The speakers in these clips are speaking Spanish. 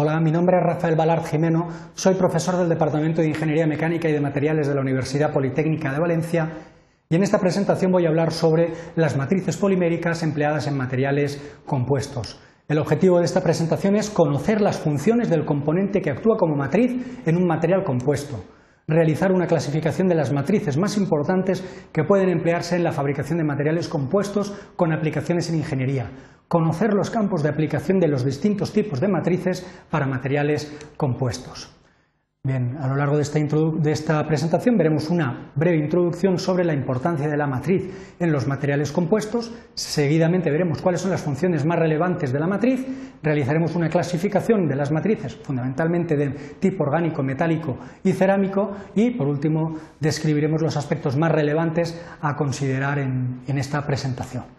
Hola, mi nombre es Rafael Balart Jimeno, soy profesor del Departamento de Ingeniería Mecánica y de Materiales de la Universidad Politécnica de Valencia. Y en esta presentación voy a hablar sobre las matrices poliméricas empleadas en materiales compuestos. El objetivo de esta presentación es conocer las funciones del componente que actúa como matriz en un material compuesto, realizar una clasificación de las matrices más importantes que pueden emplearse en la fabricación de materiales compuestos con aplicaciones en ingeniería, conocer los campos de aplicación de los distintos tipos de matrices para materiales compuestos. Bien, a lo largo de esta, presentación veremos una breve introducción sobre la importancia de la matriz en los materiales compuestos, seguidamente veremos cuáles son las funciones más relevantes de la matriz, realizaremos una clasificación de las matrices, fundamentalmente de tipo orgánico, metálico y cerámico, y por último describiremos los aspectos más relevantes a considerar en esta presentación.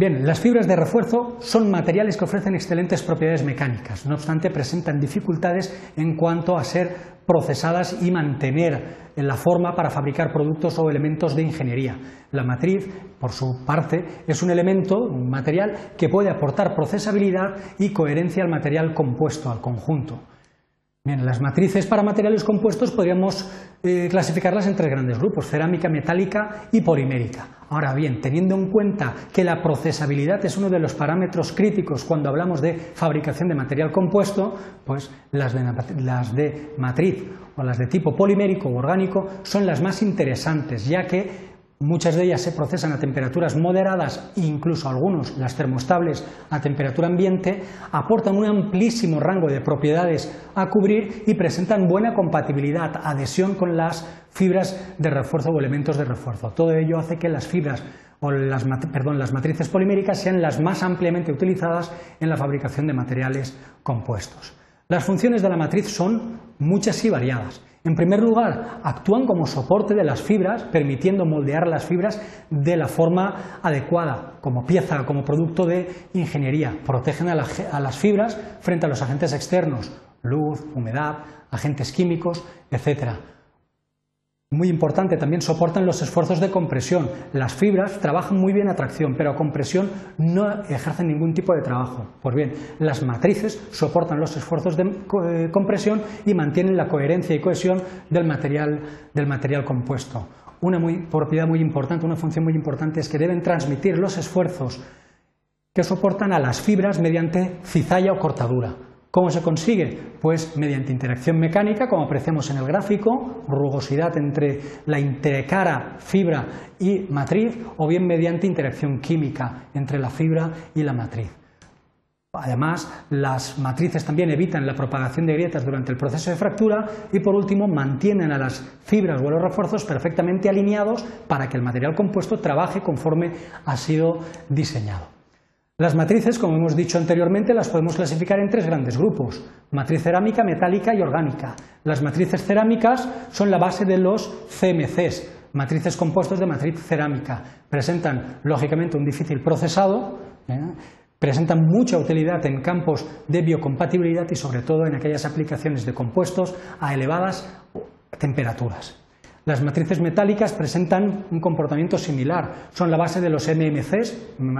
Bien, las fibras de refuerzo son materiales que ofrecen excelentes propiedades mecánicas, no obstante presentan dificultades en cuanto a ser procesadas y mantener en la forma para fabricar productos o elementos de ingeniería. La matriz, por su parte, es un elemento, un material que puede aportar procesabilidad y coherencia al material compuesto, al conjunto. Bien, las matrices para materiales compuestos podríamos eh, clasificarlas en tres grandes grupos, cerámica, metálica y polimérica. Ahora bien, teniendo en cuenta que la procesabilidad es uno de los parámetros críticos cuando hablamos de fabricación de material compuesto, pues las de, las de matriz o las de tipo polimérico o orgánico son las más interesantes, ya que Muchas de ellas se procesan a temperaturas moderadas e incluso algunos, las termostables a temperatura ambiente, aportan un amplísimo rango de propiedades a cubrir y presentan buena compatibilidad, adhesión con las fibras de refuerzo o elementos de refuerzo. Todo ello hace que las fibras o las, perdón, las matrices poliméricas sean las más ampliamente utilizadas en la fabricación de materiales compuestos. Las funciones de la matriz son muchas y variadas. En primer lugar, actúan como soporte de las fibras, permitiendo moldear las fibras de la forma adecuada, como pieza, como producto de ingeniería. Protegen a, las fibras frente a los agentes externos, luz, humedad, agentes químicos, etc. Muy importante, también soportan los esfuerzos de compresión. Las fibras trabajan muy bien a tracción, pero a compresión no ejercen ningún tipo de trabajo. Pues bien, las matrices soportan los esfuerzos de eh, compresión y mantienen la coherencia y cohesión del material, del material compuesto. Una propiedad muy importante, una función muy importante es que deben transmitir los esfuerzos que soportan a las fibras mediante cizalla o cortadura. ¿Cómo se consigue? Pues mediante interacción mecánica, como apreciamos en el gráfico, rugosidad entre la intercara fibra y matriz, o bien mediante interacción química entre la fibra y la matriz. Además, las matrices también evitan la propagación de grietas durante el proceso de fractura y, por último, mantienen a las fibras o a los refuerzos perfectamente alineados para que el material compuesto trabaje conforme ha sido diseñado. Las matrices, como hemos dicho anteriormente, las podemos clasificar en tres grandes grupos, matriz cerámica, metálica y orgánica. Las matrices cerámicas son la base de los CMCs, matrices compuestos de matriz cerámica. Presentan, lógicamente, un difícil procesado, ¿eh? presentan mucha utilidad en campos de biocompatibilidad y, sobre todo, en aquellas aplicaciones de compuestos a elevadas temperaturas. Las matrices metálicas presentan un comportamiento similar, son la base de los MMCs, Mm,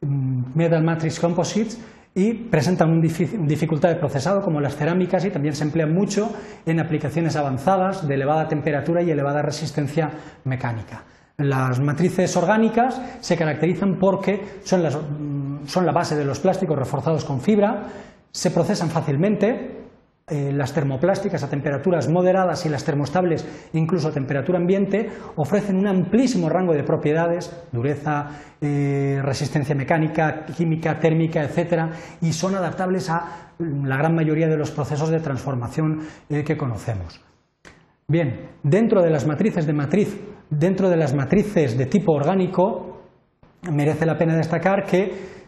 metal Matrix Composites y presentan una dificultad de procesado como las cerámicas y también se emplean mucho en aplicaciones avanzadas de elevada temperatura y elevada resistencia mecánica. Las matrices orgánicas se caracterizan porque son, mm, son la base de los plásticos reforzados con fibra, se procesan fácilmente, eh, las termoplásticas a temperaturas moderadas y las termostables incluso a temperatura ambiente ofrecen un amplísimo rango de propiedades, dureza, eh, resistencia mecánica, química, térmica, etcétera, y son adaptables a la gran mayoría de los procesos de transformación eh, que conocemos. Bien, dentro de las matrices de matriz, dentro de las matrices de tipo orgánico, merece la pena destacar que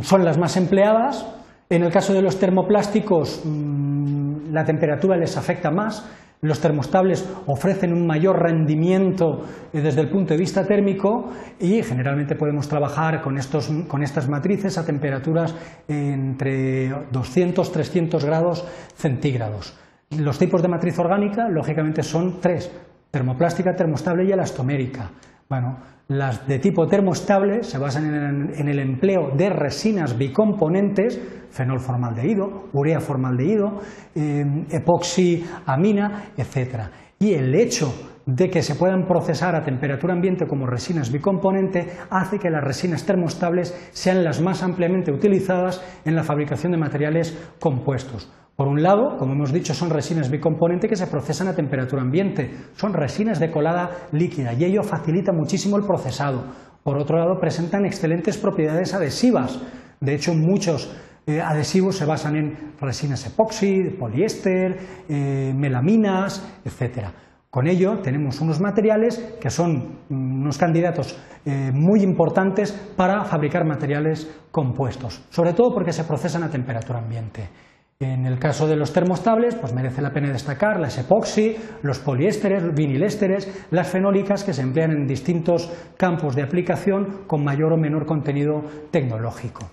son las más empleadas, en el caso de los termoplásticos, mm, la temperatura les afecta más. Los termostables ofrecen un mayor rendimiento eh, desde el punto de vista térmico y generalmente podemos trabajar con, estas matrices a temperaturas entre 200-300 grados centígrados. Los tipos de matriz orgánica, lógicamente, son tres, termoplástica, termostable y elastomérica. Bueno, las de tipo termoestable se basan en el empleo de resinas bicomponentes, fenol formaldehído, urea formaldehído, eh, epoxiamina, etc. Y el hecho de que se puedan procesar a temperatura ambiente como resinas bicomponente hace que las resinas termoestables sean las más ampliamente utilizadas en la fabricación de materiales compuestos. Por un lado, como hemos dicho, son resinas bicomponente que se procesan a temperatura ambiente, son resinas de colada líquida y ello facilita muchísimo el procesado. Por otro lado, presentan excelentes propiedades adhesivas. De hecho, muchos eh, adhesivos se basan en resinas epoxi, poliéster, eh, melaminas, etc. Con ello tenemos unos materiales que son mm, unos candidatos eh, muy importantes para fabricar materiales compuestos, sobre todo porque se procesan a temperatura ambiente. En el caso de los termostables, pues merece la pena destacar las epoxi, los poliésteres, vinilésteres, las fenólicas que se emplean en distintos campos de aplicación con mayor o menor contenido tecnológico.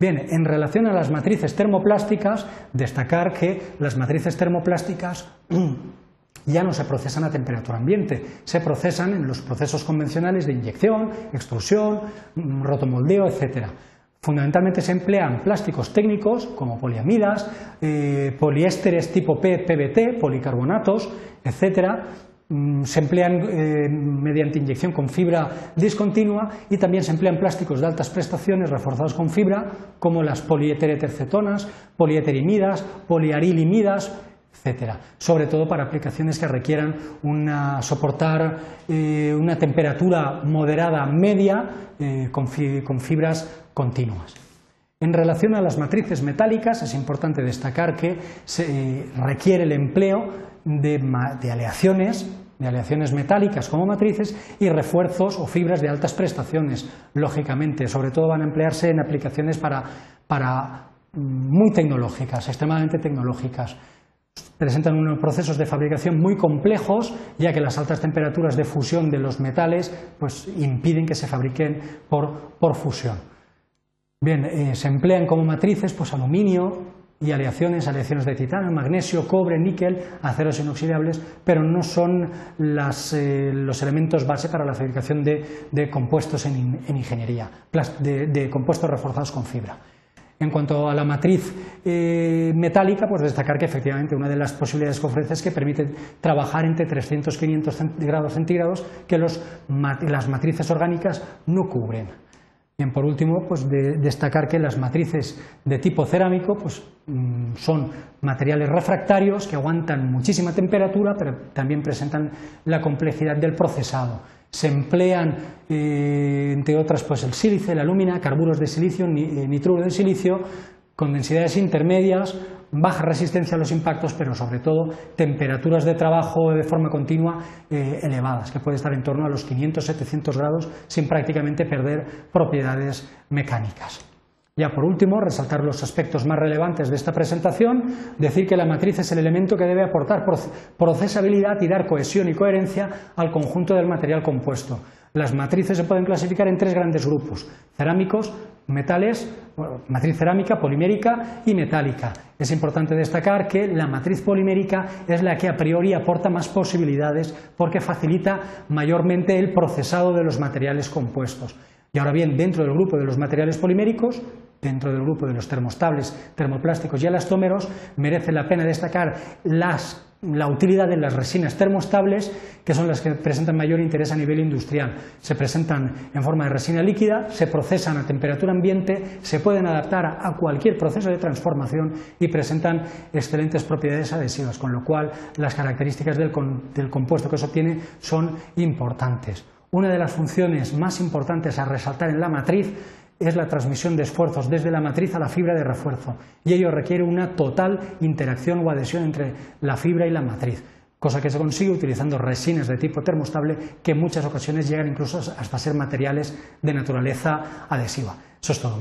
Bien, en relación a las matrices termoplásticas, destacar que las matrices termoplásticas ya no se procesan a temperatura ambiente, se procesan en los procesos convencionales de inyección, extrusión, rotomoldeo, etcétera. Fundamentalmente se emplean plásticos técnicos como poliamidas, eh, poliésteres tipo P, PBT, policarbonatos, etc. Mm, se emplean eh, mediante inyección con fibra discontinua y también se emplean plásticos de altas prestaciones reforzados con fibra como las polieteretercetonas, polieterimidas, poliarilimidas, etcétera. Sobre todo para aplicaciones que requieran soportar eh, una temperatura moderada media con fibras continuas. En relación a las matrices metálicas, es importante destacar que se eh, requiere el empleo de, aleaciones, de aleaciones metálicas como matrices y refuerzos o fibras de altas prestaciones, lógicamente. Sobre todo van a emplearse en aplicaciones para, para mm, muy tecnológicas, extremadamente tecnológicas presentan unos procesos de fabricación muy complejos, ya que las altas temperaturas de fusión de los metales pues, impiden que se fabriquen por fusión. Bien, eh, se emplean como matrices pues, aluminio y aleaciones, aleaciones de titanio, magnesio, cobre, níquel, aceros inoxidables, pero no son eh, los elementos base para la fabricación de, compuestos en, ingeniería, de, compuestos reforzados con fibra. En cuanto a la matriz eh, metálica, pues destacar que efectivamente una de las posibilidades que ofrece es que permite trabajar entre 300 y 500 grados centígrados que las matrices orgánicas no cubren. Bien, por último, pues destacar que las matrices de tipo cerámico pues, mm, son materiales refractarios que aguantan muchísima temperatura, pero también presentan la complejidad del procesado. Se emplean, eh, entre otras, pues el sílice, la alúmina, carburos de silicio, eh, nitruro de silicio, con densidades intermedias, baja resistencia a los impactos, pero sobre todo temperaturas de trabajo de forma continua eh, elevadas, que puede estar en torno a los 500-700 grados sin prácticamente perder propiedades mecánicas. Ya por último, resaltar los aspectos más relevantes de esta presentación, decir que la matriz es el elemento que debe aportar procesabilidad y dar cohesión y coherencia al conjunto del material compuesto. Las matrices se pueden clasificar en tres grandes grupos, cerámicos, metales, matriz cerámica, polimérica y metálica. Es importante destacar que la matriz polimérica es la que a priori aporta más posibilidades porque facilita mayormente el procesado de los materiales compuestos. Y ahora bien, dentro del grupo de los materiales poliméricos, dentro del grupo de los termostables, termoplásticos y elastómeros, merece la pena destacar las la utilidad de las resinas termostables, que son las que presentan mayor interés a nivel industrial. Se presentan en forma de resina líquida, se procesan a temperatura ambiente, se pueden adaptar a cualquier proceso de transformación y presentan excelentes propiedades adhesivas, con lo cual las características del, del compuesto que se obtiene son importantes. Una de las funciones más importantes a resaltar en la matriz es la transmisión de esfuerzos desde la matriz a la fibra de refuerzo y ello requiere una total interacción o adhesión entre la fibra y la matriz, cosa que se consigue utilizando resinas de tipo termostable que en muchas ocasiones llegan incluso hasta ser materiales de naturaleza adhesiva. Eso es todo.